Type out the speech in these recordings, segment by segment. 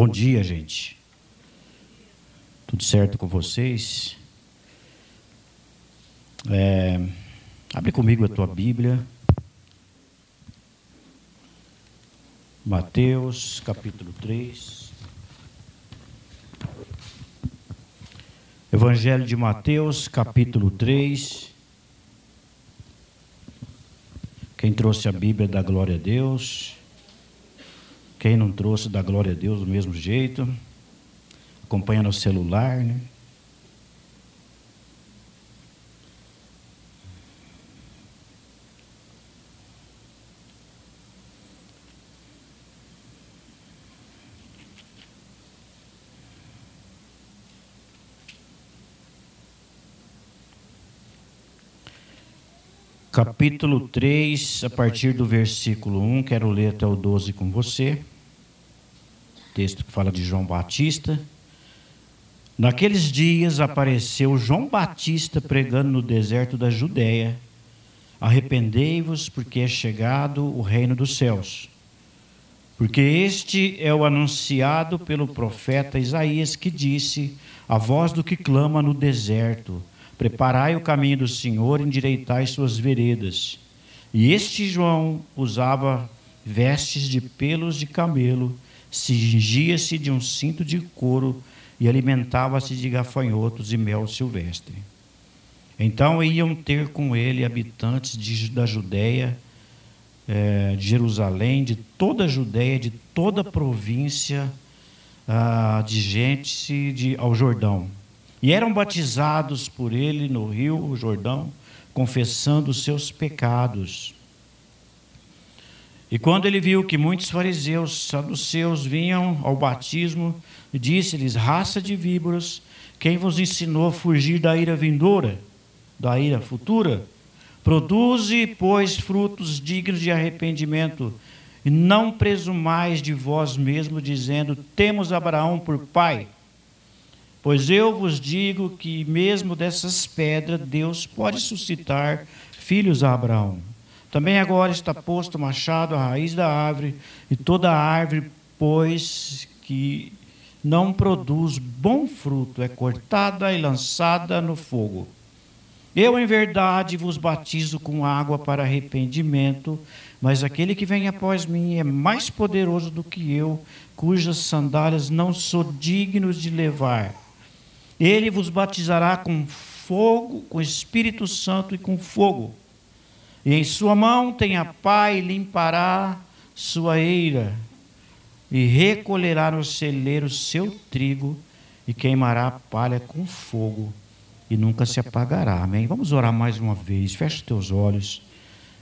Bom dia, gente. Tudo certo com vocês? É, abre comigo a tua Bíblia. Mateus, capítulo 3. Evangelho de Mateus, capítulo 3. Quem trouxe a Bíblia da glória a Deus. Quem não trouxe, da glória a Deus do mesmo jeito. Acompanha no celular, né? capítulo 3, a partir do versículo 1, quero ler até o 12 com você. Texto que fala de João Batista. Naqueles dias apareceu João Batista pregando no deserto da Judéia: Arrependei-vos, porque é chegado o reino dos céus. Porque este é o anunciado pelo profeta Isaías que disse: A voz do que clama no deserto Preparai o caminho do Senhor, endireitai suas veredas. E este João usava vestes de pelos de camelo, cingia-se de um cinto de couro e alimentava-se de gafanhotos e mel silvestre. Então iam ter com ele habitantes de, da Judéia, é, de Jerusalém, de toda a Judéia, de toda a província, ah, de gente de, ao Jordão e eram batizados por ele no rio Jordão, confessando os seus pecados. E quando ele viu que muitos fariseus, saduceus, vinham ao batismo, disse-lhes: Raça de víboras, quem vos ensinou a fugir da ira vindoura, da ira futura? Produze, pois, frutos dignos de arrependimento, e não presumais de vós mesmo, dizendo: Temos Abraão por pai. Pois eu vos digo que mesmo dessas pedras Deus pode suscitar filhos a Abraão. Também agora está posto o machado à raiz da árvore, e toda árvore, pois que não produz bom fruto, é cortada e lançada no fogo. Eu, em verdade, vos batizo com água para arrependimento, mas aquele que vem após mim é mais poderoso do que eu, cujas sandálias não sou digno de levar. Ele vos batizará com fogo, com Espírito Santo e com fogo. E em sua mão tem a pá e limpará sua eira, e recolherá no celeiro seu trigo, e queimará a palha com fogo, e nunca se apagará. Amém? Vamos orar mais uma vez. Feche teus olhos.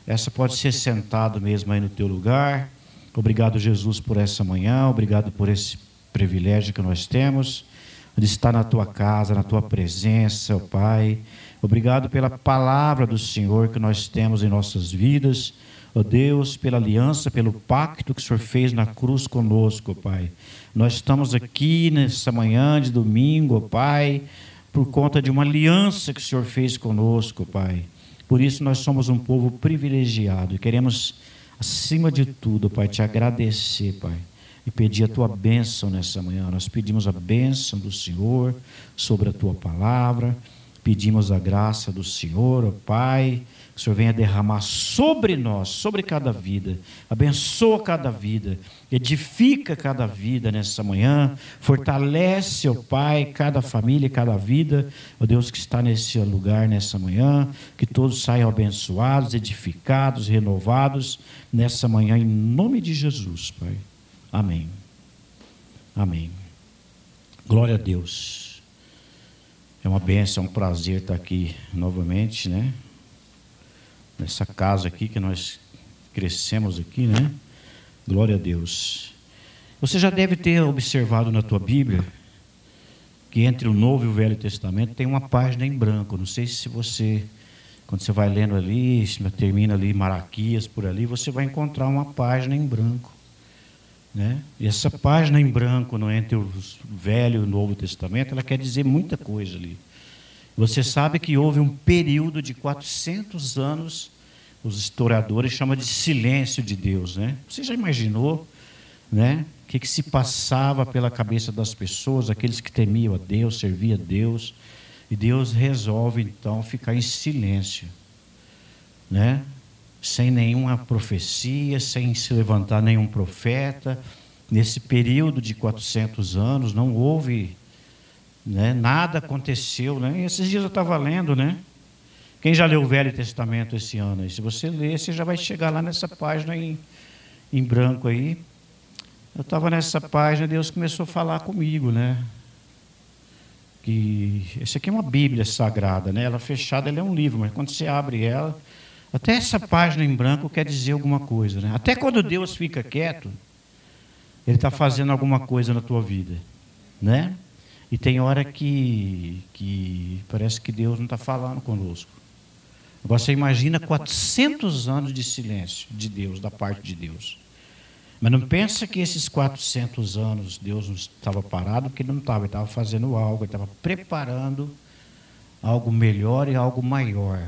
Essa pode ser sentado mesmo aí no teu lugar. Obrigado, Jesus, por essa manhã. Obrigado por esse privilégio que nós temos de estar na tua casa, na tua presença, Pai. Obrigado pela palavra do Senhor que nós temos em nossas vidas. Ó Deus, pela aliança, pelo pacto que o Senhor fez na cruz conosco, Pai. Nós estamos aqui nessa manhã de domingo, Pai, por conta de uma aliança que o Senhor fez conosco, Pai. Por isso nós somos um povo privilegiado e queremos, acima de tudo, Pai, te agradecer, Pai e pedir a tua bênção nessa manhã. Nós pedimos a bênção do Senhor sobre a tua palavra, pedimos a graça do Senhor, ó Pai, que o Senhor venha derramar sobre nós, sobre cada vida, abençoa cada vida, edifica cada vida nessa manhã, fortalece, ó Pai, cada família, cada vida, ó Deus que está nesse lugar nessa manhã, que todos saiam abençoados, edificados, renovados nessa manhã, em nome de Jesus, Pai. Amém. Amém. Glória a Deus. É uma bênção, é um prazer estar aqui novamente, né? Nessa casa aqui que nós crescemos aqui, né? Glória a Deus. Você já deve ter observado na tua Bíblia que entre o Novo e o Velho Testamento tem uma página em branco. Não sei se você, quando você vai lendo ali, termina ali Maraquias por ali, você vai encontrar uma página em branco. Né? E essa página em branco no, entre o Velho e o Novo Testamento, ela quer dizer muita coisa ali. Você sabe que houve um período de 400 anos, os historiadores chamam de silêncio de Deus. Né? Você já imaginou né? que, que se passava pela cabeça das pessoas, aqueles que temiam a Deus, serviam a Deus. E Deus resolve então ficar em silêncio, né? Sem nenhuma profecia, sem se levantar nenhum profeta. Nesse período de 400 anos não houve, né? Nada aconteceu, né? E esses dias eu estava lendo, né? Quem já leu o Velho Testamento esse ano? E se você ler, você já vai chegar lá nessa página em, em branco aí. Eu estava nessa página, Deus começou a falar comigo, né? Que essa aqui é uma Bíblia sagrada, né? Ela fechada, ela é um livro, mas quando você abre ela, até essa página em branco quer dizer alguma coisa, né? Até quando Deus fica quieto, Ele está fazendo alguma coisa na tua vida, né? E tem hora que, que parece que Deus não está falando conosco. Agora você imagina 400 anos de silêncio de Deus, da parte de Deus. Mas não pensa que esses 400 anos Deus não estava parado, porque não estava, ele estava fazendo algo, ele estava preparando algo melhor e algo maior.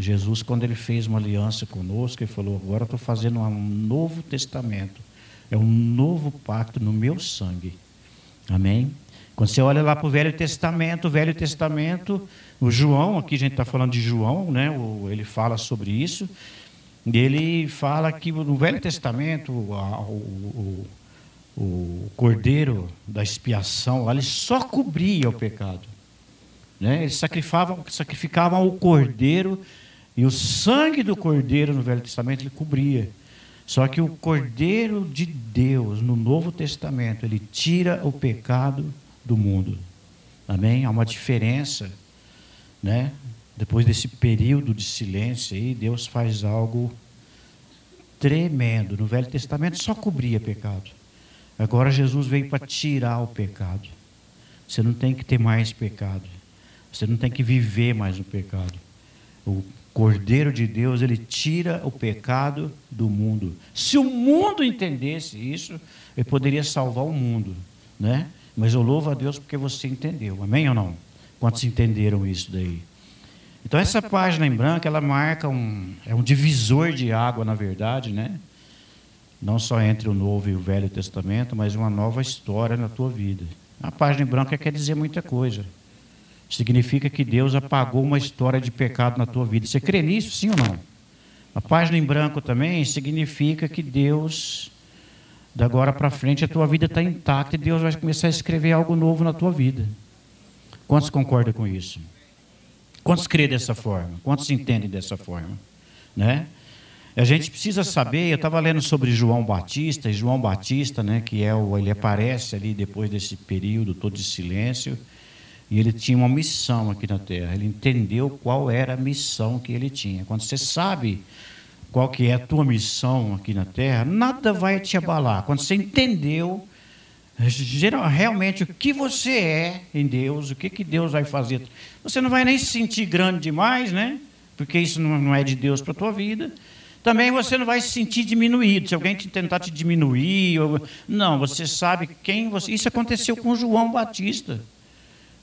Jesus, quando ele fez uma aliança conosco, ele falou: Agora estou fazendo um novo testamento, é um novo pacto no meu sangue. Amém? Quando você olha lá para o Velho Testamento, o Velho Testamento, o João, aqui a gente está falando de João, né? ele fala sobre isso. Ele fala que no Velho Testamento, o, o, o cordeiro da expiação, ele só cobria o pecado. Né? Eles sacrificavam, sacrificavam o cordeiro e o sangue do cordeiro no Velho Testamento ele cobria. Só que o cordeiro de Deus no Novo Testamento, ele tira o pecado do mundo. Amém? Há uma diferença, né? Depois desse período de silêncio aí, Deus faz algo tremendo. No Velho Testamento só cobria pecado. Agora Jesus veio para tirar o pecado. Você não tem que ter mais pecado. Você não tem que viver mais no pecado. O Cordeiro de Deus, ele tira o pecado do mundo. Se o mundo entendesse isso, ele poderia salvar o mundo, né? Mas eu louvo a Deus porque você entendeu. Amém ou não? Quantos entenderam isso daí? Então essa página em branco, ela marca um é um divisor de água, na verdade, né? Não só entre o Novo e o Velho Testamento, mas uma nova história na tua vida. A página em branco quer dizer muita coisa. Significa que Deus apagou uma história de pecado na tua vida. Você crê nisso, sim ou não? A página em branco também significa que Deus, da agora para frente, a tua vida está intacta e Deus vai começar a escrever algo novo na tua vida. Quantos concordam com isso? Quantos crê dessa forma? Quantos entendem dessa forma? Né? A gente precisa saber, eu estava lendo sobre João Batista, e João Batista, né, que é o, ele aparece ali depois desse período todo de silêncio, e ele tinha uma missão aqui na terra. Ele entendeu qual era a missão que ele tinha. Quando você sabe qual que é a tua missão aqui na terra, nada vai te abalar. Quando você entendeu realmente o que você é em Deus, o que, que Deus vai fazer, você não vai nem se sentir grande demais, né? Porque isso não é de Deus para a tua vida. Também você não vai se sentir diminuído. Se alguém tentar te diminuir, ou... não, você sabe quem você. Isso aconteceu com João Batista.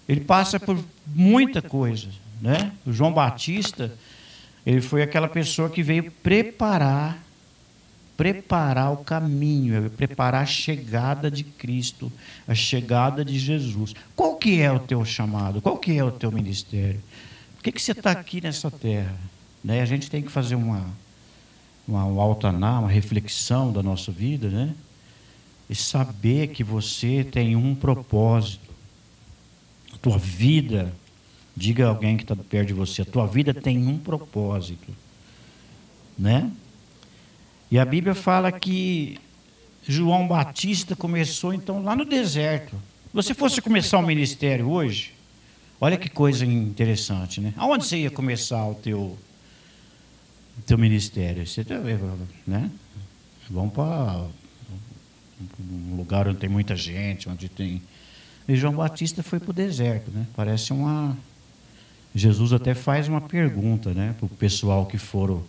Ele passa por muita coisa, né? O João Batista, ele foi aquela pessoa que veio preparar preparar o caminho, preparar a chegada de Cristo, a chegada de Jesus. Qual que é o teu chamado? Qual que é o teu ministério? Por que, que você está aqui nessa terra? Né? A gente tem que fazer uma, uma, uma altaná, uma reflexão da nossa vida, né? E saber que você tem um propósito tua vida, diga a alguém que está perto de você, a tua vida tem um propósito. Né? E a Bíblia fala que João Batista começou então lá no deserto. Se você fosse começar o um ministério hoje, olha que coisa interessante, né? Aonde você ia começar o teu, teu ministério? Você, tá né? Vamos para um lugar onde tem muita gente, onde tem e João Batista foi para o deserto, né? Parece uma. Jesus até faz uma pergunta, né, para o pessoal que foram,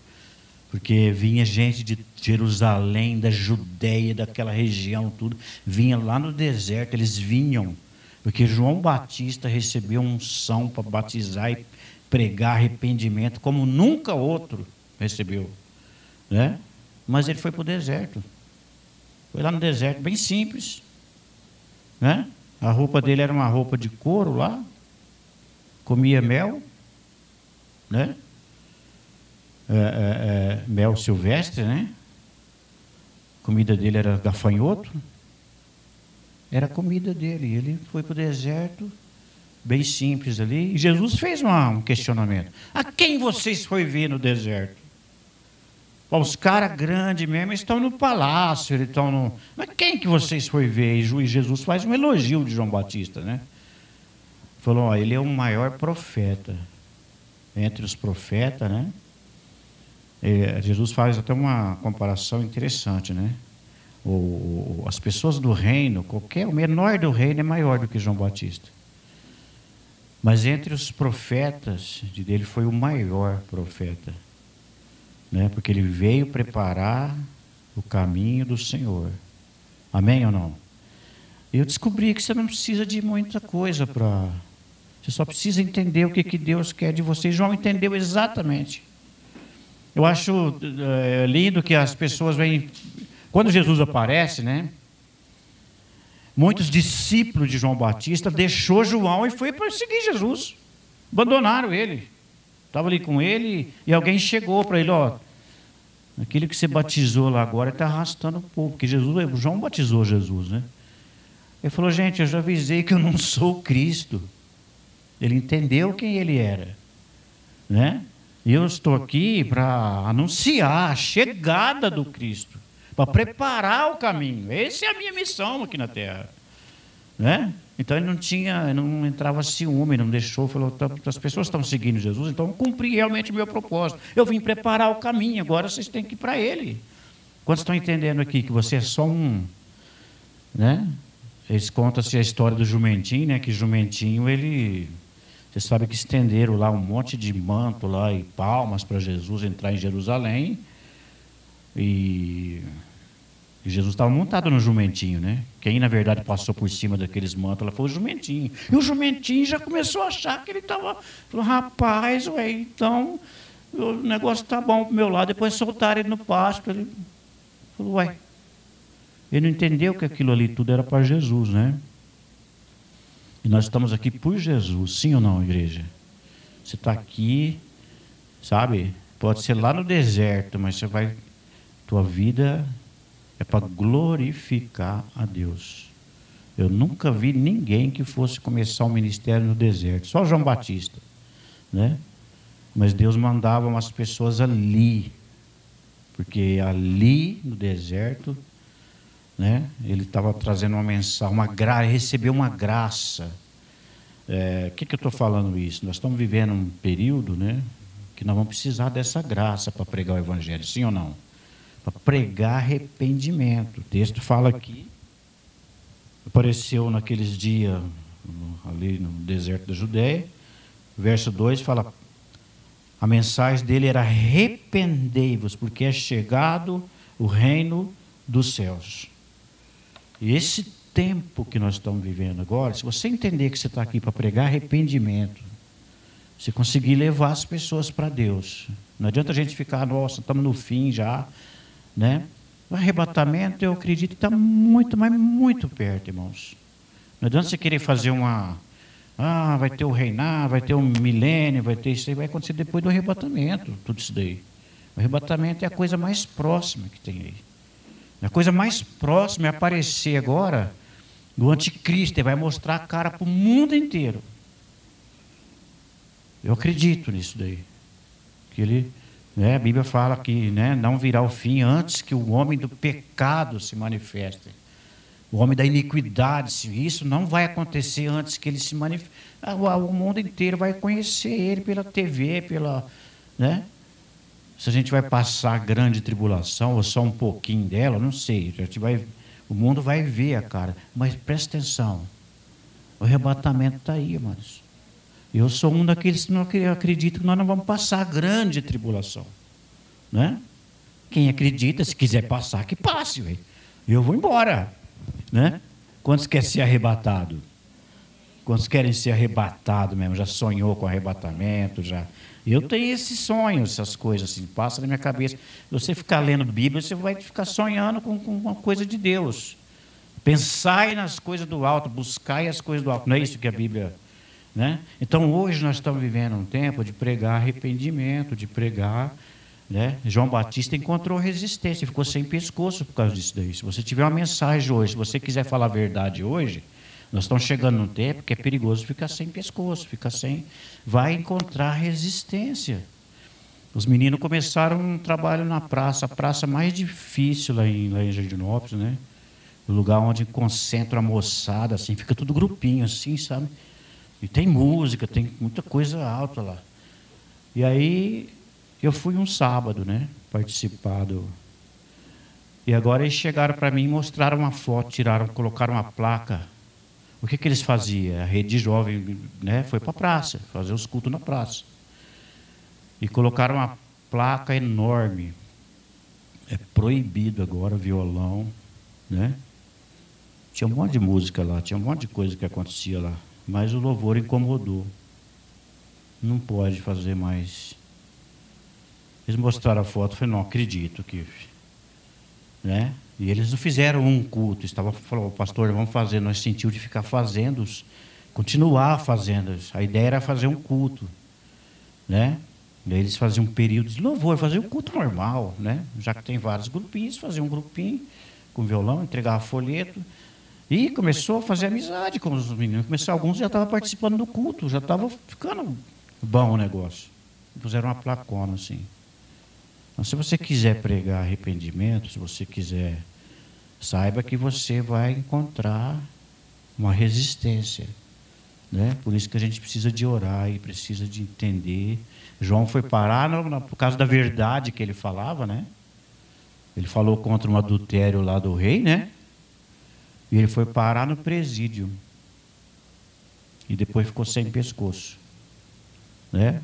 porque vinha gente de Jerusalém, da Judéia, daquela região, tudo, vinha lá no deserto, eles vinham, porque João Batista recebeu unção para batizar e pregar arrependimento como nunca outro recebeu, né? Mas ele foi para o deserto. Foi lá no deserto, bem simples. Né? A roupa dele era uma roupa de couro lá. Comia mel. Né? É, é, é, mel silvestre, né? A comida dele era gafanhoto. Era a comida dele. Ele foi para o deserto, bem simples ali. E Jesus fez uma, um questionamento: A quem vocês foi ver no deserto? Os caras grandes mesmo estão no palácio, eles estão no. Mas quem que vocês foi ver? E Jesus faz um elogio de João Batista, né? Falou, ó, ele é o maior profeta. Entre os profetas, né? É, Jesus faz até uma comparação interessante, né? O, as pessoas do reino, qualquer o menor do reino é maior do que João Batista. Mas entre os profetas, dele foi o maior profeta né? porque ele veio preparar o caminho do Senhor. Amém ou não? Eu descobri que você não precisa de muita coisa para. Você só precisa entender o que, que Deus quer de você. João entendeu exatamente. Eu acho é, lindo que as pessoas vêm. Quando Jesus aparece, né? Muitos discípulos de João Batista deixou João e foi para seguir Jesus. Abandonaram ele. Estava ali com ele e alguém chegou para ele, ó, aquele que você batizou lá agora está arrastando o povo, porque Jesus, João batizou Jesus, né? Ele falou, gente, eu já avisei que eu não sou Cristo. Ele entendeu quem ele era, né? E eu estou aqui para anunciar a chegada do Cristo, para preparar o caminho. Essa é a minha missão aqui na Terra, né? Então ele não tinha, não entrava ciúme, não deixou, falou, tá, as pessoas estão seguindo Jesus, então eu cumpri realmente o meu propósito. Eu vim preparar o caminho, agora vocês têm que ir para ele. Quantos estão entendendo aqui que você é só um, né? Eles contam-se a história do jumentinho, né? Que jumentinho, ele, você sabe que estenderam lá um monte de manto lá e palmas para Jesus entrar em Jerusalém. E e Jesus estava montado no jumentinho, né? Quem, na verdade, passou por cima daqueles mantos, ela foi o jumentinho. E o jumentinho já começou a achar que ele estava... Rapaz, ué, então o negócio está bom para o meu lado. Depois soltaram ele no pasto. Ele falou, ué. Ele não entendeu que aquilo ali tudo era para Jesus, né? E nós estamos aqui por Jesus, sim ou não, igreja? Você está aqui, sabe? Pode ser lá no deserto, mas você vai... Tua vida é para glorificar a Deus. Eu nunca vi ninguém que fosse começar um ministério no deserto, só João Batista, né? Mas Deus mandava umas pessoas ali, porque ali no deserto, né? Ele estava trazendo uma mensagem, uma graça, recebeu uma graça. É, o que, que eu estou falando isso? Nós estamos vivendo um período, né? Que nós vamos precisar dessa graça para pregar o evangelho, sim ou não? Para pregar arrependimento. O texto fala aqui, apareceu naqueles dias ali no deserto da Judéia. Verso 2 fala: a mensagem dele era arrependei-vos, porque é chegado o reino dos céus. E esse tempo que nós estamos vivendo agora, se você entender que você está aqui para pregar arrependimento, se conseguir levar as pessoas para Deus, não adianta a gente ficar, nossa, estamos no fim já, né? O arrebatamento, eu acredito está muito, mas muito perto, irmãos. Não adianta você querer fazer uma. Ah, vai ter o reinar, vai ter o milênio, vai ter isso aí, vai acontecer depois do arrebatamento, tudo isso daí. O arrebatamento é a coisa mais próxima que tem aí. A coisa mais próxima é aparecer agora do anticristo, ele vai mostrar a cara para o mundo inteiro. Eu acredito nisso daí. Que ele né? A Bíblia fala que né, não virá o fim antes que o homem do pecado se manifeste. O homem da iniquidade, isso não vai acontecer antes que ele se manifeste. Ah, o mundo inteiro vai conhecer ele pela TV, pela. Né? Se a gente vai passar grande tribulação ou só um pouquinho dela, não sei. A gente vai, o mundo vai ver a cara. Mas presta atenção. O arrebatamento está aí, irmãos. Eu sou um daqueles que não acredito que nós não vamos passar grande tribulação. Né? Quem acredita, se quiser passar, que passe. Véio. Eu vou embora. Né? Quantos quer ser arrebatado? Quantos querem ser arrebatados mesmo? Já sonhou com arrebatamento? Já. Eu tenho esses sonhos, essas coisas assim, passa na minha cabeça. Você ficar lendo Bíblia, você vai ficar sonhando com, com uma coisa de Deus. Pensai nas coisas do alto, buscai as coisas do alto. Não é isso que a Bíblia. Né? Então hoje nós estamos vivendo um tempo de pregar arrependimento, de pregar. Né? João Batista encontrou resistência, ficou sem pescoço por causa disso daí. Se você tiver uma mensagem hoje, se você quiser falar a verdade hoje, nós estamos chegando num tempo que é perigoso ficar sem pescoço, ficar sem. Vai encontrar resistência. Os meninos começaram um trabalho na praça, a praça mais difícil lá em, lá em Jardinópolis, né? O lugar onde concentra a moçada, assim, fica tudo grupinho, assim, sabe? E tem música, tem muita coisa alta lá. E aí eu fui um sábado, né? Participar do. E agora eles chegaram para mim e mostraram uma foto, tiraram, colocaram uma placa o que, que eles faziam? A rede jovem né, foi para a praça, fazer os cultos na praça. E colocaram uma placa enorme. É proibido agora violão, né? Tinha um monte de música lá, tinha um monte de coisa que acontecia lá. Mas o louvor incomodou. Não pode fazer mais. Eles mostraram a foto, eu falei, não acredito que. Né? E eles não fizeram um culto, estava falou, pastor, vamos fazer, nós sentiu de ficar fazendo, continuar fazendo. A ideia era fazer um culto, né? E aí eles faziam um período de louvor, fazer um culto normal, né? Já que tem vários grupinhos, fazer um grupinho com violão, entregava folheto. E começou a fazer amizade com os meninos. Começou, alguns já estavam participando do culto, já estava ficando bom o negócio. Puseram uma placona assim. Então, se você quiser pregar arrependimento, se você quiser, saiba que você vai encontrar uma resistência. Né? Por isso que a gente precisa de orar e precisa de entender. João foi parar no, no, por causa da verdade que ele falava, né? Ele falou contra um adultério lá do rei, né? E ele foi parar no presídio. E depois ficou sem pescoço. Né?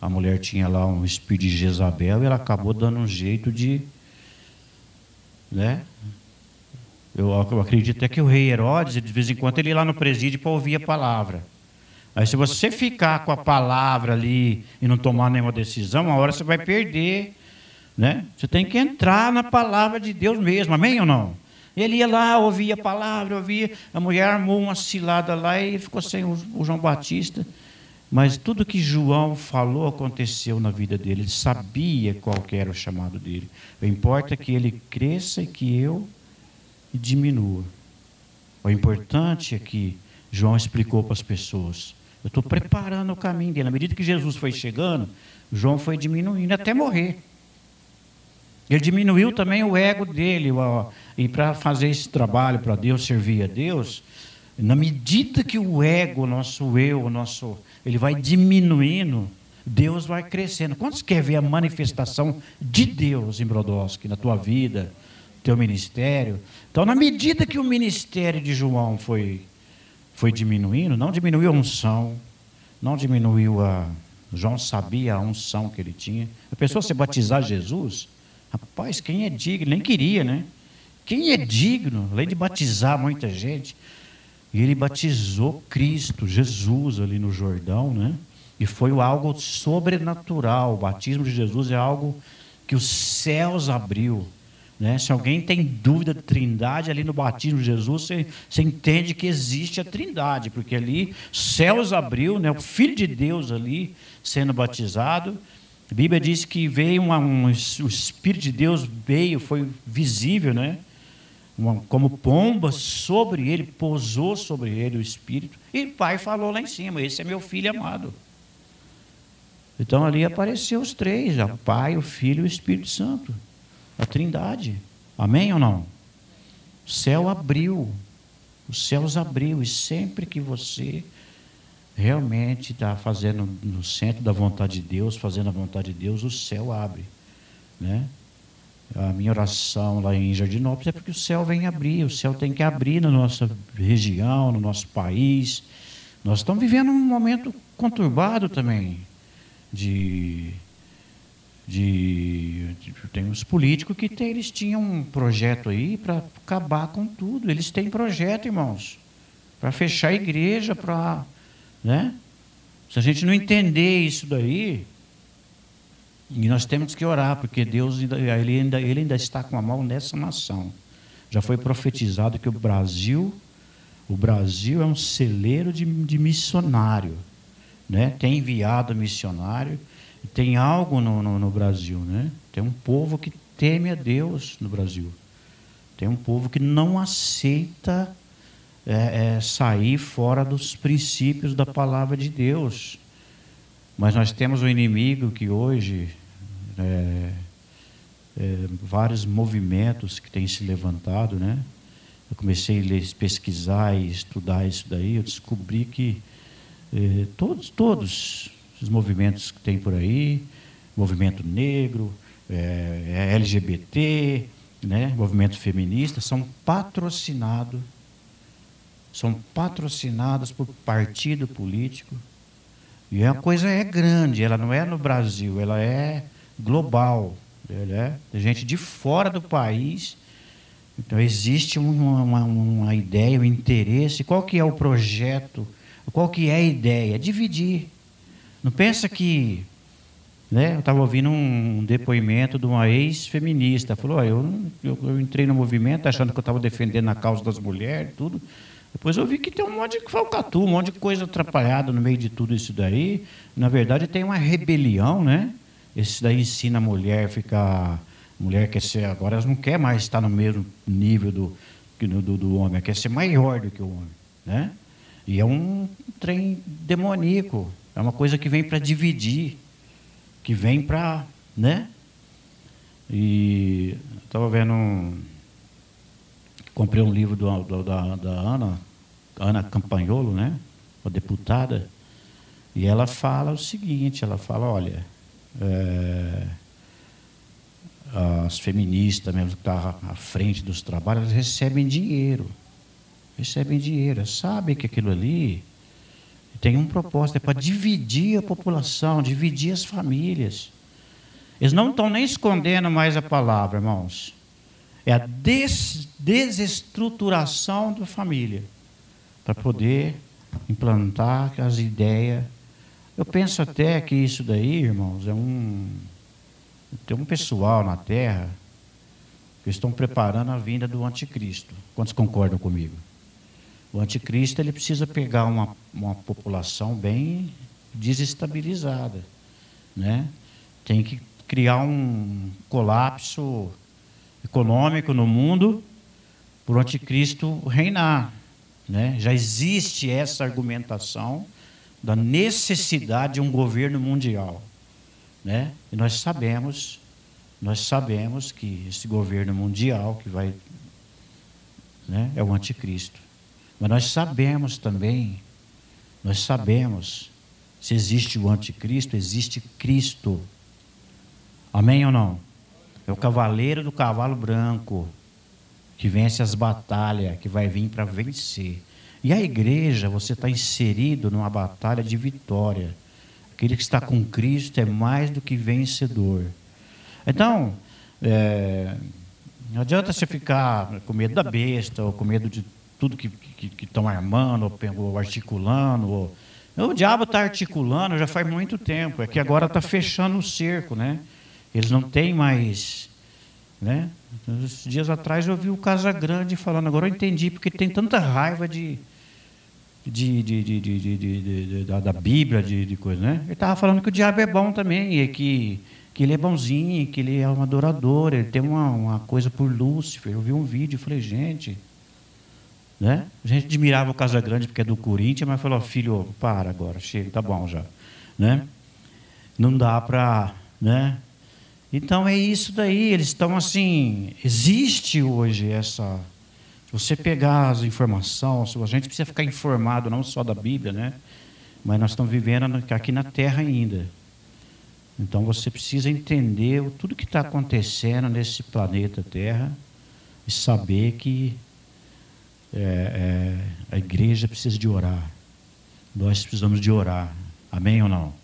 A mulher tinha lá um espírito de Jezabel e ela acabou dando um jeito de. Né? Eu, eu acredito até que o rei Herodes, de vez em quando, ele ia lá no presídio para ouvir a palavra. Aí, se você ficar com a palavra ali e não tomar nenhuma decisão, uma hora você vai perder. Né? Você tem que entrar na palavra de Deus mesmo, amém ou não? Ele ia lá, ouvia a palavra, ouvia. A mulher armou uma cilada lá e ficou sem o, João Batista. Mas tudo que João falou aconteceu na vida dele. Ele sabia qual era o chamado dele. O importa é que ele cresça e que eu diminua. O importante é que João explicou para as pessoas. Eu estou preparando o caminho dele. À medida que Jesus foi chegando, João foi diminuindo até morrer. Ele diminuiu também o ego dele. E para fazer esse trabalho para Deus, servir a Deus, na medida que o ego, nosso eu, nosso ele vai diminuindo, Deus vai crescendo. Quantos quer ver a manifestação de Deus em Brodowski, na tua vida, teu ministério? Então, na medida que o ministério de João foi, foi diminuindo, não diminuiu a unção, não diminuiu a. João sabia a unção que ele tinha. A pessoa se batizar Jesus, rapaz, quem é digno? Nem queria, né? Quem é digno, além de batizar muita gente, e ele batizou Cristo, Jesus, ali no Jordão, né? E foi algo sobrenatural. O batismo de Jesus é algo que os céus abriu. Né? Se alguém tem dúvida de trindade, ali no batismo de Jesus, você, você entende que existe a trindade, porque ali céus abriu, né? o Filho de Deus ali sendo batizado. A Bíblia diz que veio uma, um, o Espírito de Deus veio, foi visível, né? uma, como pomba sobre ele, pousou sobre ele o Espírito, e o Pai falou lá em cima: Esse é meu filho amado. Então ali apareceu os três: o Pai, o Filho e o Espírito Santo, a Trindade. Amém ou não? O céu abriu, os céus abriu, e sempre que você realmente está fazendo no centro da vontade de Deus, fazendo a vontade de Deus, o céu abre, né? a minha oração lá em Jardinópolis é porque o céu vem abrir, o céu tem que abrir na nossa região, no nosso país. Nós estamos vivendo um momento conturbado também de, de, de tem os políticos que tem, eles tinham um projeto aí para acabar com tudo. Eles têm projeto, irmãos, para fechar a igreja, para. Né? Se a gente não entender isso daí, e nós temos que orar, porque Deus ainda, ele, ainda, ele ainda está com a mão nessa nação. Já foi profetizado que o Brasil, o Brasil é um celeiro de, de missionário. Né? Tem enviado missionário, tem algo no, no, no Brasil. Né? Tem um povo que teme a Deus no Brasil. Tem um povo que não aceita é, é, sair fora dos princípios da palavra de Deus. Mas nós temos um inimigo que hoje, é, é, vários movimentos que têm se levantado, né? Eu comecei a pesquisar e estudar isso daí, eu descobri que é, todos, todos os movimentos que tem por aí, movimento negro, é LGBT, né, movimento feminista, são patrocinados, são patrocinados por partido político. E a coisa é grande, ela não é no Brasil, ela é global. Né? gente de fora do país. Então existe uma, uma, uma ideia, um interesse. Qual que é o projeto? Qual que é a ideia? Dividir. Não pensa que né? Eu estava ouvindo um depoimento de uma ex-feminista. Falou: oh, eu, eu, eu, entrei no movimento achando que eu estava defendendo a causa das mulheres, tudo. Depois eu vi que tem um monte de falcatu, um monte de coisa atrapalhada no meio de tudo isso daí. Na verdade, tem uma rebelião, né? Esse daí ensina a mulher a ficar. Mulher quer ser. Agora elas não quer mais estar no mesmo nível do, do, do homem, quer ser maior do que o homem, né? E é um trem demoníaco. É uma coisa que vem para dividir que vem para, né? E estava vendo um, comprei um livro do, do, da, da Ana, Ana Campagnolo, né? A deputada, e ela fala o seguinte, ela fala, olha, é, as feministas mesmo que estão tá à frente dos trabalhos, elas recebem dinheiro. Recebem dinheiro, sabem que aquilo ali tem um propósito, é para dividir a população, dividir as famílias. Eles não estão nem escondendo mais a palavra, irmãos. É a des desestruturação da família, para poder implantar as ideias. Eu penso até que isso daí, irmãos, é um. Tem um pessoal na Terra que estão preparando a vinda do anticristo. Quantos concordam comigo? O anticristo ele precisa pegar uma, uma população bem desestabilizada, né? Tem que criar um colapso econômico no mundo para o anticristo reinar, né? Já existe essa argumentação da necessidade de um governo mundial, né? E nós sabemos, nós sabemos que esse governo mundial que vai, né, é o anticristo. Mas nós sabemos também, nós sabemos, se existe o anticristo, existe Cristo. Amém ou não? É o cavaleiro do cavalo branco, que vence as batalhas, que vai vir para vencer. E a igreja, você está inserido numa batalha de vitória. Aquele que está com Cristo é mais do que vencedor. Então, é, não adianta você ficar com medo da besta ou com medo de tudo que estão armando, ou, ou articulando. Ou... O diabo está articulando já faz muito tempo, é que agora está fechando o cerco, né? Eles não têm mais. Né? Uns dias atrás eu vi o Casa Grande falando, agora eu entendi, porque tem tanta raiva de, de, de, de, de, da, da, Bíblia, de, de coisa, né? Ele estava falando que o diabo é bom também, e que, que ele é bonzinho, que ele é um adorador, ele tem uma, uma coisa por Lúcifer. Eu vi um vídeo e falei, gente, né? A gente admirava o Casa Grande porque é do Corinthians, mas falou, filho, para agora, chega, tá bom já. Né? Não dá para. Né? Então é isso daí, eles estão assim. Existe hoje essa. Você pegar as informações, a gente precisa ficar informado não só da Bíblia, né? Mas nós estamos vivendo aqui na Terra ainda. Então você precisa entender tudo que está acontecendo nesse planeta Terra e saber que é, é, a igreja precisa de orar. Nós precisamos de orar. Amém ou não?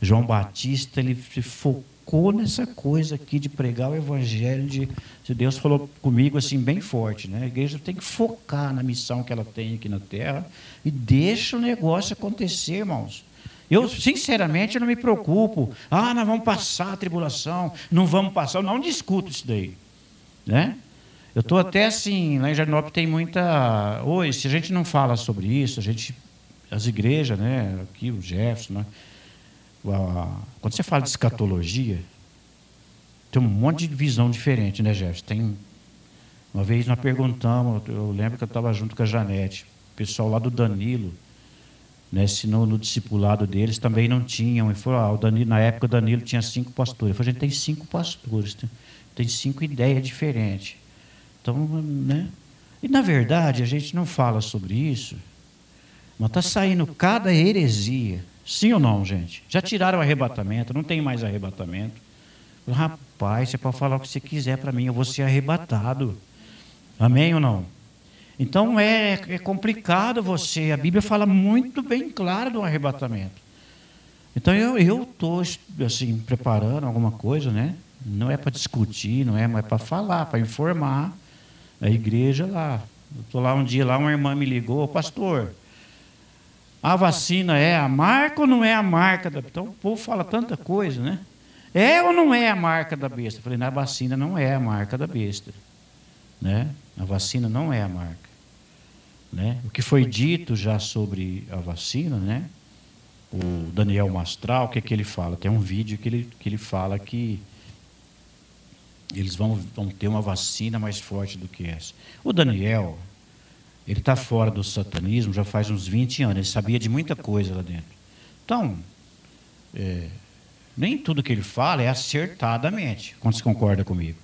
João Batista ele se focou focou nessa coisa aqui de pregar o evangelho de, de Deus falou comigo assim bem forte, né? A igreja tem que focar na missão que ela tem aqui na terra e deixa o negócio acontecer, irmãos. Eu, sinceramente, não me preocupo. Ah, nós vamos passar a tribulação, não vamos passar. Eu não discuto isso daí. Né? Eu estou até assim, lá em Jardinópolis tem muita. Oi, se a gente não fala sobre isso, a gente. As igrejas, né? Aqui, o Jefferson, né? Quando você fala de escatologia, tem um monte de visão diferente, né, Jefferson? Tem. Uma vez nós perguntamos, eu lembro que eu estava junto com a Janete, o pessoal lá do Danilo, né, se no, no discipulado deles também não tinham. E falou, ah, o Danilo, na época o Danilo tinha cinco pastores. Eu falei, a gente tem cinco pastores, tem, tem cinco ideias diferentes. Então, né? E na verdade a gente não fala sobre isso, mas está saindo cada heresia. Sim ou não, gente? Já tiraram o arrebatamento, não tem mais arrebatamento. Rapaz, você pode falar o que você quiser para mim, eu vou ser arrebatado. Amém ou não? Então é, é complicado você. A Bíblia fala muito bem claro do arrebatamento. Então eu estou assim, preparando alguma coisa, né? Não é para discutir, não é, é para falar, para informar a igreja lá. Estou lá um dia, lá uma irmã me ligou, pastor, a vacina é a marca ou não é a marca da Então o povo fala tanta coisa, né? É ou não é a marca da besta? Eu falei, na vacina não é a marca da besta. Né? A vacina não é a marca. Né? O que foi dito já sobre a vacina, né? o Daniel Mastral, o que, é que ele fala? Tem um vídeo que ele, que ele fala que eles vão, vão ter uma vacina mais forte do que essa. O Daniel, ele está fora do satanismo já faz uns 20 anos, ele sabia de muita coisa lá dentro. Então, é, nem tudo que ele fala é acertadamente, quando se concorda comigo.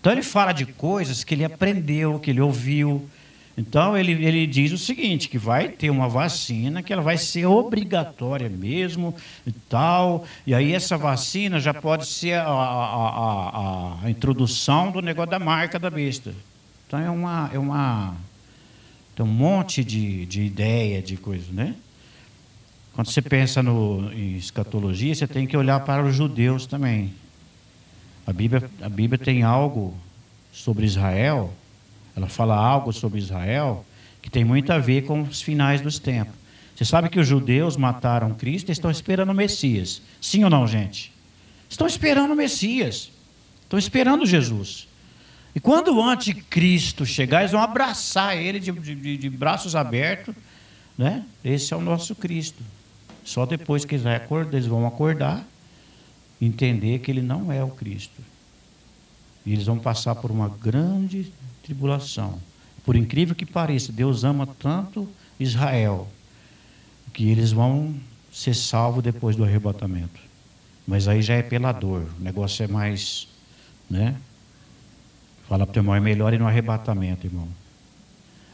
Então ele fala de coisas que ele aprendeu, que ele ouviu. Então ele, ele diz o seguinte, que vai ter uma vacina, que ela vai ser obrigatória mesmo e tal. E aí essa vacina já pode ser a, a, a, a introdução do negócio da marca da besta. Então é uma. É uma tem um monte de, de ideia, de coisa, né? Quando você pensa no, em escatologia, você tem que olhar para os judeus também. A Bíblia, a Bíblia tem algo sobre Israel, ela fala algo sobre Israel que tem muito a ver com os finais dos tempos. Você sabe que os judeus mataram Cristo e estão esperando o Messias. Sim ou não, gente? Estão esperando o Messias. Estão esperando Jesus. E quando o anticristo chegar, eles vão abraçar ele de, de, de braços abertos. Né? Esse é o nosso Cristo. Só depois que eles vão acordar entender que ele não é o Cristo. E eles vão passar por uma grande tribulação. Por incrível que pareça, Deus ama tanto Israel que eles vão ser salvos depois do arrebatamento. Mas aí já é pela dor. O negócio é mais, né? Fala para o irmão, é melhor ir no arrebatamento, irmão.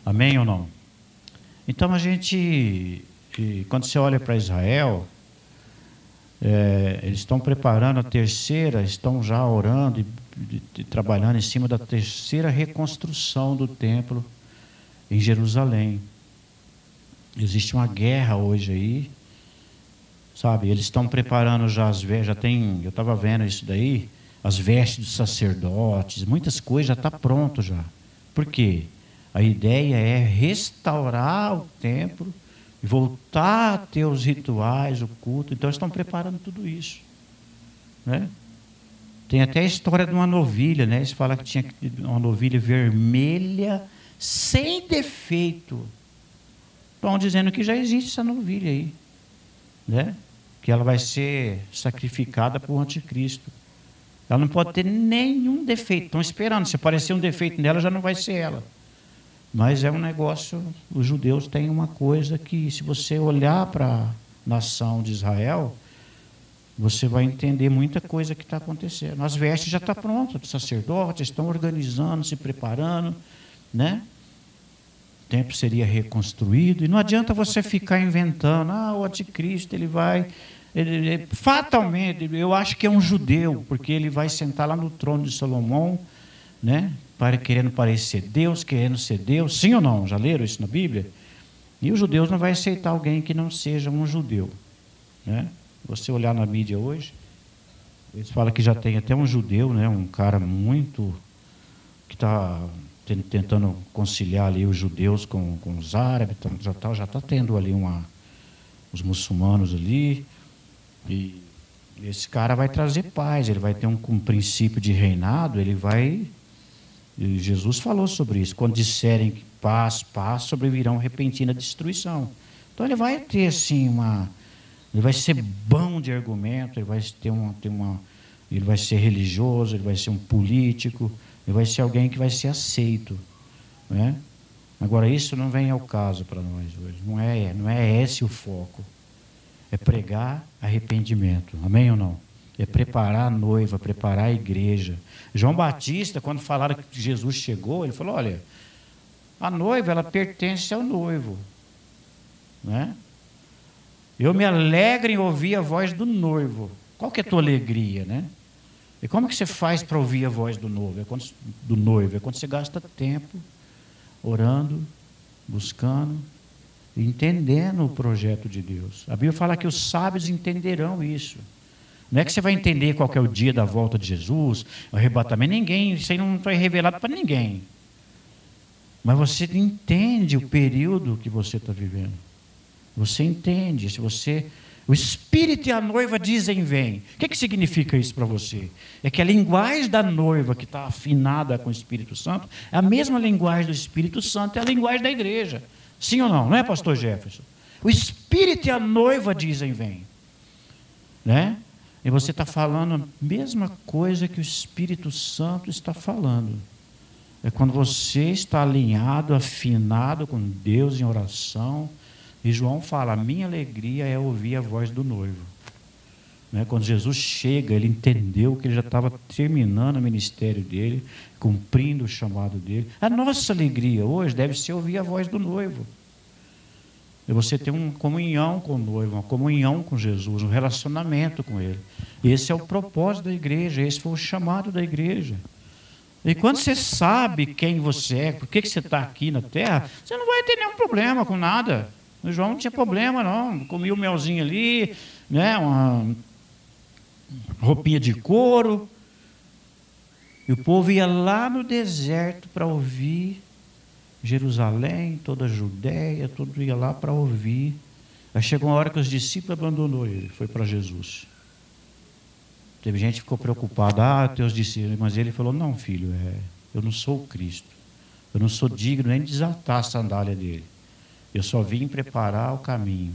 Amém ou não? Então a gente, quando você olha para Israel, é, eles estão preparando a terceira, estão já orando e, e, e, trabalhando em cima da terceira reconstrução do templo em Jerusalém. Existe uma guerra hoje aí, sabe? Eles estão preparando já as já tem, eu estava vendo isso daí, as vestes dos sacerdotes, muitas coisas já está pronto já. Por quê? A ideia é restaurar o templo voltar a ter os rituais, o culto. Então, estão preparando tudo isso. Né? Tem até a história de uma novilha, né? Eles falam que tinha uma novilha vermelha, sem defeito. Estão dizendo que já existe essa novilha aí. Né? Que ela vai ser sacrificada por anticristo. Ela não pode ter nenhum defeito. Estão esperando. Se aparecer um defeito nela, já não vai ser ela. Mas é um negócio, os judeus têm uma coisa que, se você olhar para a nação de Israel, você vai entender muita coisa que está acontecendo. As vestes já estão tá prontas, os sacerdotes estão organizando, se preparando, né? O templo seria reconstruído, e não adianta você ficar inventando, ah, o anticristo, ele vai. Ele, fatalmente, eu acho que é um judeu, porque ele vai sentar lá no trono de Salomão, né? para querendo parecer Deus, querendo ser Deus. Sim ou não? Já leram isso na Bíblia? E os judeus não vai aceitar alguém que não seja um judeu. Né? Você olhar na mídia hoje, eles falam que já tem até um judeu, né, um cara muito que está tentando conciliar ali os judeus com, com os árabes, então já está já tá tendo ali uma, os muçulmanos ali, e esse cara vai trazer paz, ele vai ter um, um princípio de reinado, ele vai. Jesus falou sobre isso. Quando disserem paz, paz, sobrevirão repentina destruição. Então ele vai ter assim uma. Ele vai ser bom de argumento, ele vai ter uma, ter uma. Ele vai ser religioso, ele vai ser um político, ele vai ser alguém que vai ser aceito. Né? Agora, isso não vem ao caso para nós hoje. Não é, não é esse o foco é pregar arrependimento. Amém ou não? É preparar a noiva, preparar a igreja. João Batista, quando falaram que Jesus chegou, ele falou: olha, a noiva ela pertence ao noivo. Né? Eu me alegro em ouvir a voz do noivo. Qual que é a tua alegria, né? E como que você faz para ouvir a voz do noivo? É quando, do noivo? É quando você gasta tempo orando, buscando, entendendo o projeto de Deus. A Bíblia fala que os sábios entenderão isso. Não é que você vai entender qual é o dia da volta de Jesus, o arrebatamento, ninguém, isso aí não foi revelado para ninguém. Mas você entende o período que você está vivendo. Você entende, se você. O Espírito e a noiva dizem vem. O que, que significa isso para você? É que a linguagem da noiva que está afinada com o Espírito Santo é a mesma linguagem do Espírito Santo, é a linguagem da igreja. Sim ou não? Não é, pastor Jefferson? O Espírito e a noiva dizem vem. Né? E você está falando a mesma coisa que o Espírito Santo está falando. É quando você está alinhado, afinado com Deus em oração. E João fala: a minha alegria é ouvir a voz do noivo. Né? Quando Jesus chega, ele entendeu que ele já estava terminando o ministério dele, cumprindo o chamado dele. A nossa alegria hoje deve ser ouvir a voz do noivo. É você ter uma comunhão com o noivo, uma comunhão com Jesus, um relacionamento com Ele. Esse é o propósito da igreja, esse foi o chamado da igreja. E quando você sabe quem você é, por que você está aqui na terra, você não vai ter nenhum problema com nada. O João não tinha problema, não. Comia o melzinho ali, né, uma roupinha de couro. E o povo ia lá no deserto para ouvir Jerusalém, toda a Judéia, tudo ia lá para ouvir. Aí chegou uma hora que os discípulos abandonou ele, foi para Jesus. Teve gente que ficou preocupada, ah, teus discípulos, mas ele falou, não, filho, é, eu não sou o Cristo. Eu não sou digno nem de desatar a sandália dele. Eu só vim preparar o caminho.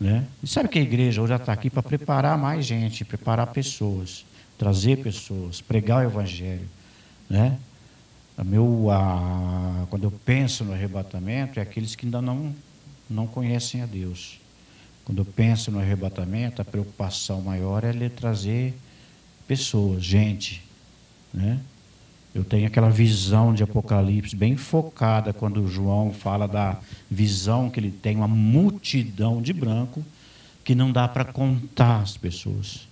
Né? E sabe que a igreja hoje está aqui para preparar mais gente, preparar pessoas, trazer pessoas, pregar o evangelho. Né? A meu, a, quando eu penso no arrebatamento, é aqueles que ainda não, não conhecem a Deus. Quando eu penso no arrebatamento, a preocupação maior é trazer pessoas, gente. Né? Eu tenho aquela visão de Apocalipse bem focada quando João fala da visão que ele tem, uma multidão de branco que não dá para contar as pessoas.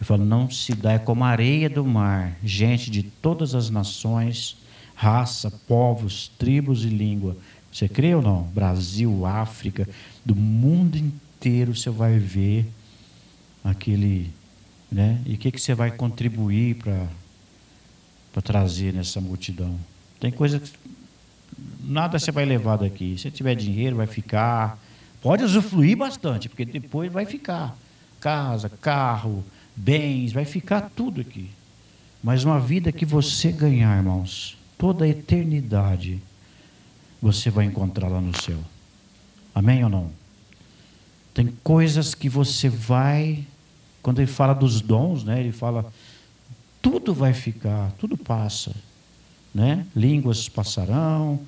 Eu falo, não se dá, é como a areia do mar, gente de todas as nações, raça, povos, tribos e língua. Você crê ou não? Brasil, África, do mundo inteiro você vai ver aquele. Né? E o que, que você vai contribuir para trazer nessa multidão? Tem coisa que nada você vai levar daqui. Se tiver dinheiro, vai ficar. Pode usufruir bastante, porque depois vai ficar. Casa, carro, bens, vai ficar tudo aqui. Mas uma vida que você ganhar, irmãos, toda a eternidade, você vai encontrar lá no céu. Amém ou não? Tem coisas que você vai, quando ele fala dos dons, né, ele fala, tudo vai ficar, tudo passa. Né? Línguas passarão,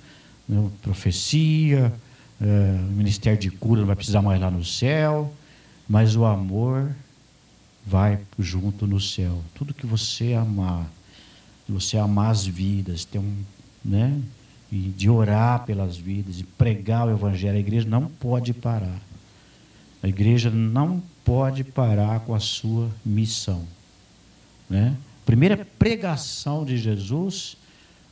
né, profecia, é, ministério de cura não vai precisar mais lá no céu, mas o amor vai junto no céu. Tudo que você amar, de você amar as vidas, ter um, né? E de orar pelas vidas, e pregar o evangelho. A igreja não pode parar. A igreja não pode parar com a sua missão, né? Primeira pregação de Jesus,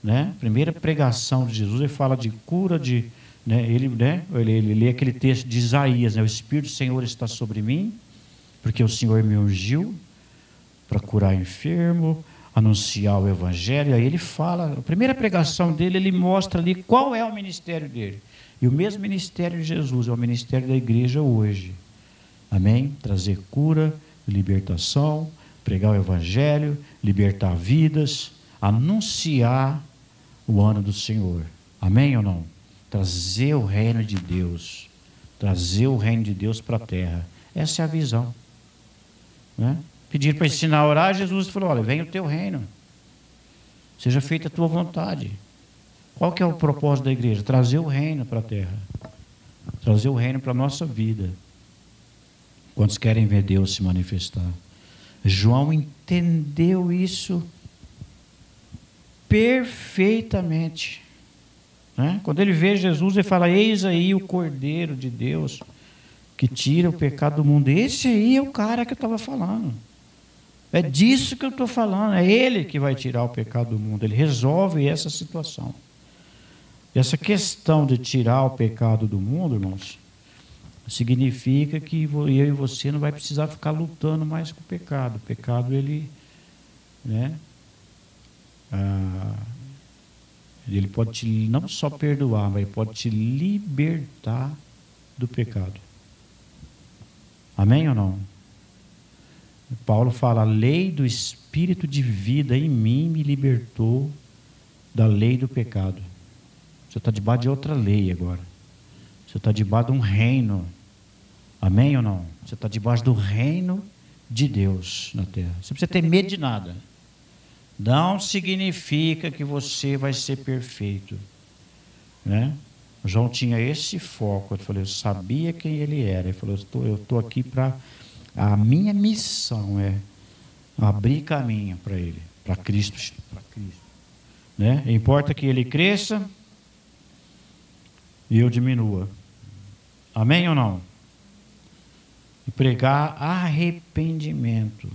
né? Primeira pregação de Jesus, ele fala de cura de, né? Ele, né? Ele, ele lê aquele texto de Isaías, né? O Espírito do Senhor está sobre mim, porque o Senhor me ungiu para curar enfermo, anunciar o evangelho. Aí ele fala, a primeira pregação dele, ele mostra ali qual é o ministério dele. E o mesmo ministério de Jesus é o ministério da igreja hoje. Amém? Trazer cura, libertação, pregar o evangelho, libertar vidas, anunciar o ano do Senhor. Amém ou não? Trazer o reino de Deus. Trazer o reino de Deus para a terra. Essa é a visão. Né? Pedir para ensinar a orar, Jesus falou: Olha, vem o teu reino. Seja feita a tua vontade. Qual que é o propósito da igreja? Trazer o reino para a terra. Trazer o reino para a nossa vida. Quantos querem ver Deus se manifestar? João entendeu isso perfeitamente. Né? Quando ele vê Jesus, ele fala: Eis aí o Cordeiro de Deus que tira o pecado do mundo. Esse aí é o cara que eu estava falando. É disso que eu estou falando. É Ele que vai tirar o pecado do mundo. Ele resolve essa situação. Essa questão de tirar o pecado do mundo, irmãos, significa que eu e você não vai precisar ficar lutando mais com o pecado. O pecado, ele. Né, ah, ele pode te não só perdoar, mas pode te libertar do pecado. Amém ou não? Paulo fala: a lei do espírito de vida em mim me libertou da lei do pecado. Você está debaixo de outra lei agora. Você está debaixo de um reino. Amém ou não? Você está debaixo do reino de Deus na terra. Você não precisa ter medo de nada. Não significa que você vai ser perfeito. Né? João tinha esse foco. Ele falou: Eu sabia quem ele era. Ele falou: Eu estou aqui para a minha missão é abrir caminho para ele, para Cristo, para Cristo. Né? Importa que ele cresça e eu diminua. Amém ou não? Pregar arrependimento.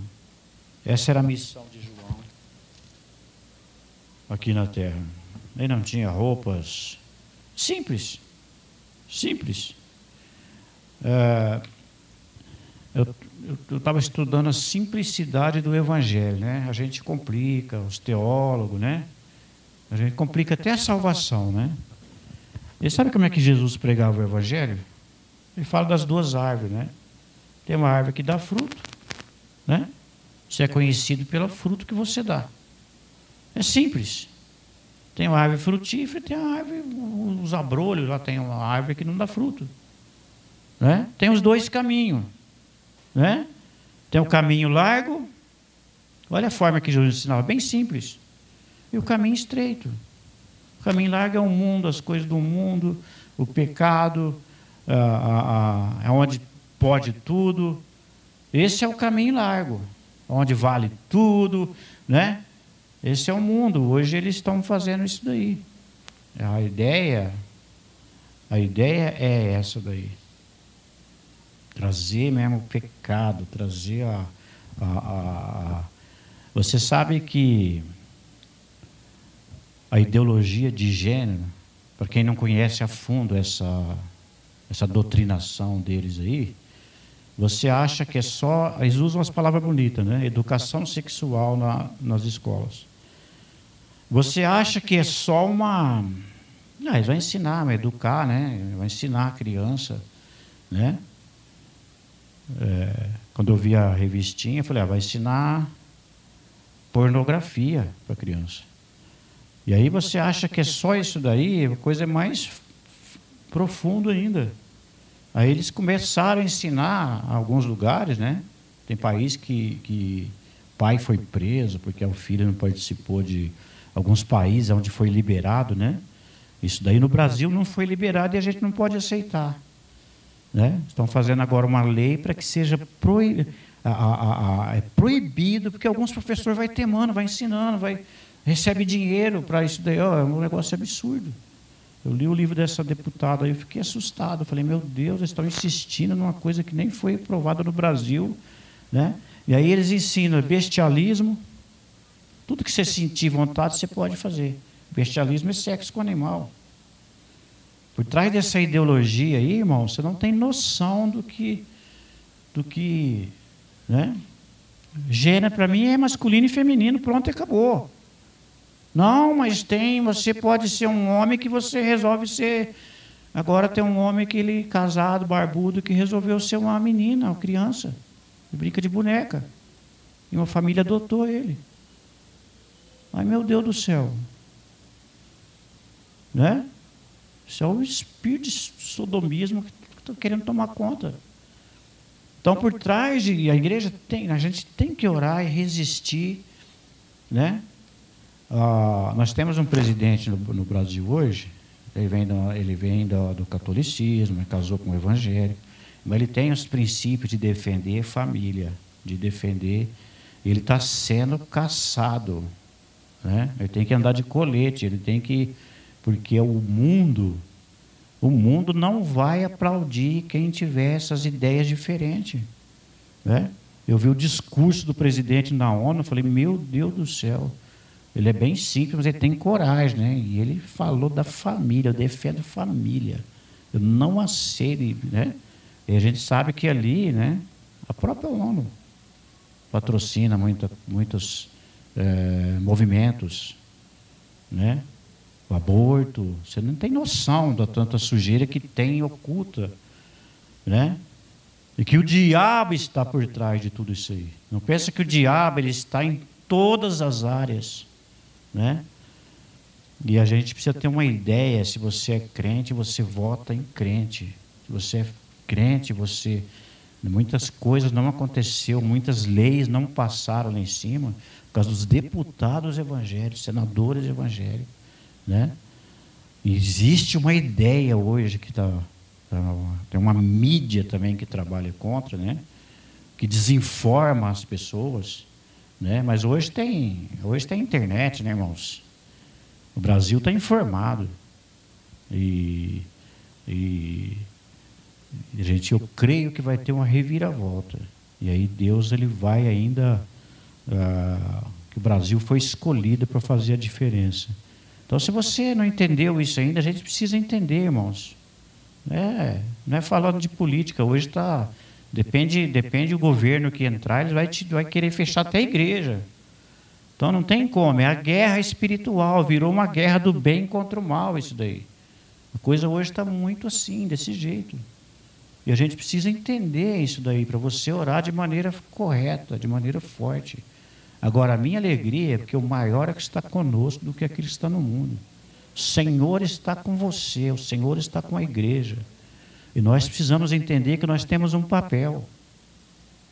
Essa era a missão de João aqui na terra. Ele não tinha roupas simples, simples. É, eu estava estudando a simplicidade do Evangelho, né? A gente complica, os teólogos, né? A gente complica até a salvação, né? E sabe como é que Jesus pregava o Evangelho? Ele fala das duas árvores, né? Tem uma árvore que dá fruto, né? Você é conhecido pelo fruto que você dá. É simples. Tem uma árvore frutífera, tem uma árvore, os abrolhos, lá tem uma árvore que não dá fruto. Né? Tem os dois caminhos. Né? Tem o caminho largo, olha a forma que Jesus ensinava, bem simples. E o caminho estreito. O caminho largo é o mundo, as coisas do mundo, o pecado, é onde pode tudo. Esse é o caminho largo, onde vale tudo, né? Esse é o mundo. Hoje eles estão fazendo isso daí. A ideia, a ideia é essa daí trazer mesmo o pecado, trazer a, a, a, a. Você sabe que a ideologia de gênero, para quem não conhece a fundo essa, essa doutrinação deles aí, você acha que é só. Eles usam as palavras bonitas, né? Educação sexual na, nas escolas. Você acha que é só uma. Não, eles vão ensinar, vai educar, né? Vai ensinar a criança, né? É, quando eu vi a revistinha, eu falei, ah, vai ensinar pornografia para criança. E aí você acha que é só isso daí, a coisa é mais profundo ainda. Aí eles começaram a ensinar a alguns lugares, né? Tem país que, que pai foi preso porque o filho não participou de alguns países onde foi liberado, né? Isso daí no Brasil não foi liberado e a gente não pode aceitar. Né? Estão fazendo agora uma lei para que seja proibido, a, a, a, é proibido, porque alguns professores vai temando, vai ensinando, vai recebe dinheiro para isso daí, ó, é um negócio absurdo. Eu li o livro dessa deputada e fiquei assustado. Eu falei, meu Deus, eles estão insistindo numa coisa que nem foi aprovada no Brasil. Né? E aí eles ensinam bestialismo. Tudo que você sentir vontade, você pode fazer. Bestialismo é sexo com animal. Por trás dessa ideologia aí, irmão, você não tem noção do que, do que, né? Gênero para mim é masculino e feminino, pronto, acabou. Não, mas tem, você pode ser um homem que você resolve ser. Agora tem um homem que ele casado, barbudo, que resolveu ser uma menina, uma criança, brinca de boneca. E uma família adotou ele. Ai meu Deus do céu. Né? Isso é o espírito de sodomismo que está querendo tomar conta. Então, por trás de a igreja tem, a gente tem que orar e resistir, né? Ah, nós temos um presidente no, no, Brasil hoje. Ele vem do, ele vem do, do catolicismo, casou com o evangelho, mas ele tem os princípios de defender família, de defender. Ele está sendo caçado, né? Ele tem que andar de colete, ele tem que porque o mundo, o mundo não vai aplaudir quem tiver essas ideias diferentes. Né? Eu vi o discurso do presidente na ONU, falei, meu Deus do céu, ele é bem simples, mas ele tem coragem, né? E ele falou da família, eu defendo família. Eu não aceito, né? E a gente sabe que ali, né, a própria ONU patrocina muita, muitos é, movimentos, né? o aborto. Você não tem noção da tanta sujeira que tem oculta, né? E que o diabo está por trás de tudo isso aí. Não pensa que o diabo ele está em todas as áreas, né? E a gente precisa ter uma ideia, se você é crente, você vota em crente. Se você é crente, você muitas coisas não aconteceu, muitas leis não passaram lá em cima por causa dos deputados evangélicos, senadores evangélicos né? Existe uma ideia hoje que está. Tá, tem uma mídia também que trabalha contra, né? que desinforma as pessoas. Né? Mas hoje tem, hoje tem internet, né, irmãos? O Brasil está informado. E, e gente, eu creio que vai ter uma reviravolta. E aí Deus ele vai ainda. Ah, que o Brasil foi escolhido para fazer a diferença. Então, se você não entendeu isso ainda, a gente precisa entender, irmãos. É, não é falando de política, hoje está. Depende, depende do governo que entrar, ele vai, te, vai querer fechar até a igreja. Então não tem como, é a guerra espiritual, virou uma guerra do bem contra o mal, isso daí. A coisa hoje está muito assim, desse jeito. E a gente precisa entender isso daí, para você orar de maneira correta, de maneira forte. Agora, a minha alegria é porque o maior é que está conosco do que aquele que está no mundo. O Senhor está com você, o Senhor está com a igreja. E nós precisamos entender que nós temos um papel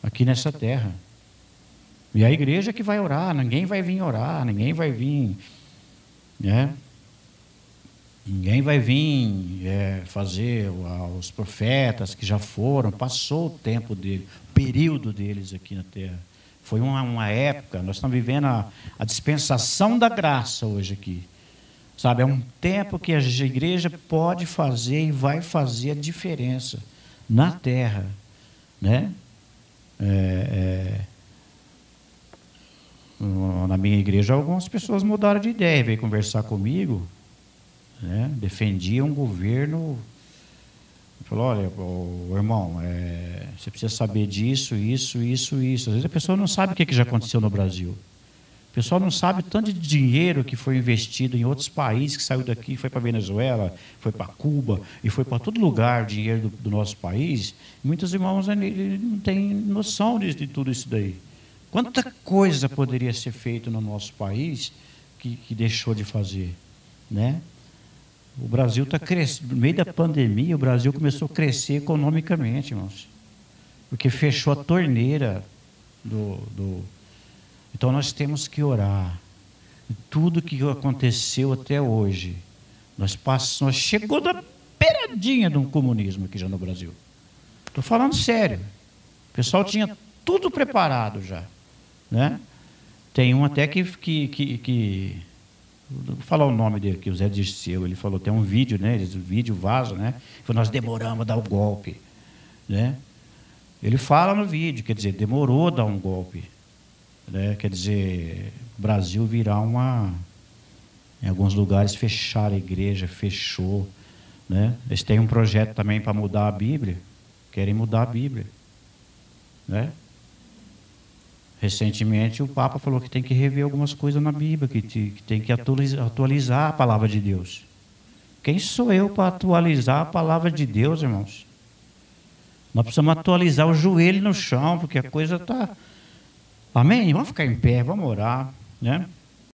aqui nessa terra. E a igreja que vai orar, ninguém vai vir orar, ninguém vai vir, né? Ninguém vai vir é, fazer os profetas que já foram, passou o tempo dele, o período deles aqui na terra. Foi uma, uma época, nós estamos vivendo a, a dispensação da graça hoje aqui. Sabe, é um tempo que a igreja pode fazer e vai fazer a diferença na terra. Né? É, é, na minha igreja, algumas pessoas mudaram de ideia, veio conversar comigo, né? defendiam um governo Falou, olha, o irmão, é, você precisa saber disso, isso, isso, isso. Às vezes a pessoa não sabe o que, que já aconteceu no Brasil. O pessoal não sabe tanto de dinheiro que foi investido em outros países, que saiu daqui, foi para Venezuela, foi para Cuba e foi para todo lugar o dinheiro do, do, nosso país. Muitos irmãos não têm noção de, de, tudo isso daí. Quanta coisa poderia ser feita no nosso país que, que deixou de fazer, né? O Brasil está crescendo. No meio da pandemia, o Brasil começou a crescer economicamente, irmãos. Porque fechou a torneira do. do... Então nós temos que orar. Tudo que aconteceu até hoje, nós passamos, nós chegou da peradinha de um comunismo aqui já no Brasil. Estou falando sério. O pessoal tinha tudo preparado já. Né? Tem um até que, que, que, que Vou falar o nome dele aqui, o Zé Dirceu. Ele falou, tem um vídeo, né? O vídeo vaso, né? Foi nós demoramos a dar o golpe. Né? Ele fala no vídeo, quer dizer, demorou a dar um golpe. Né? Quer dizer, o Brasil virar uma. Em alguns lugares fecharam a igreja, fechou. Né? Eles têm um projeto também para mudar a Bíblia. Querem mudar a Bíblia. Né? recentemente o Papa falou que tem que rever algumas coisas na Bíblia, que tem que atualizar, atualizar a palavra de Deus. Quem sou eu para atualizar a palavra de Deus, irmãos? Nós precisamos atualizar o joelho no chão, porque a coisa está. Amém? Vamos ficar em pé, vamos orar. Né?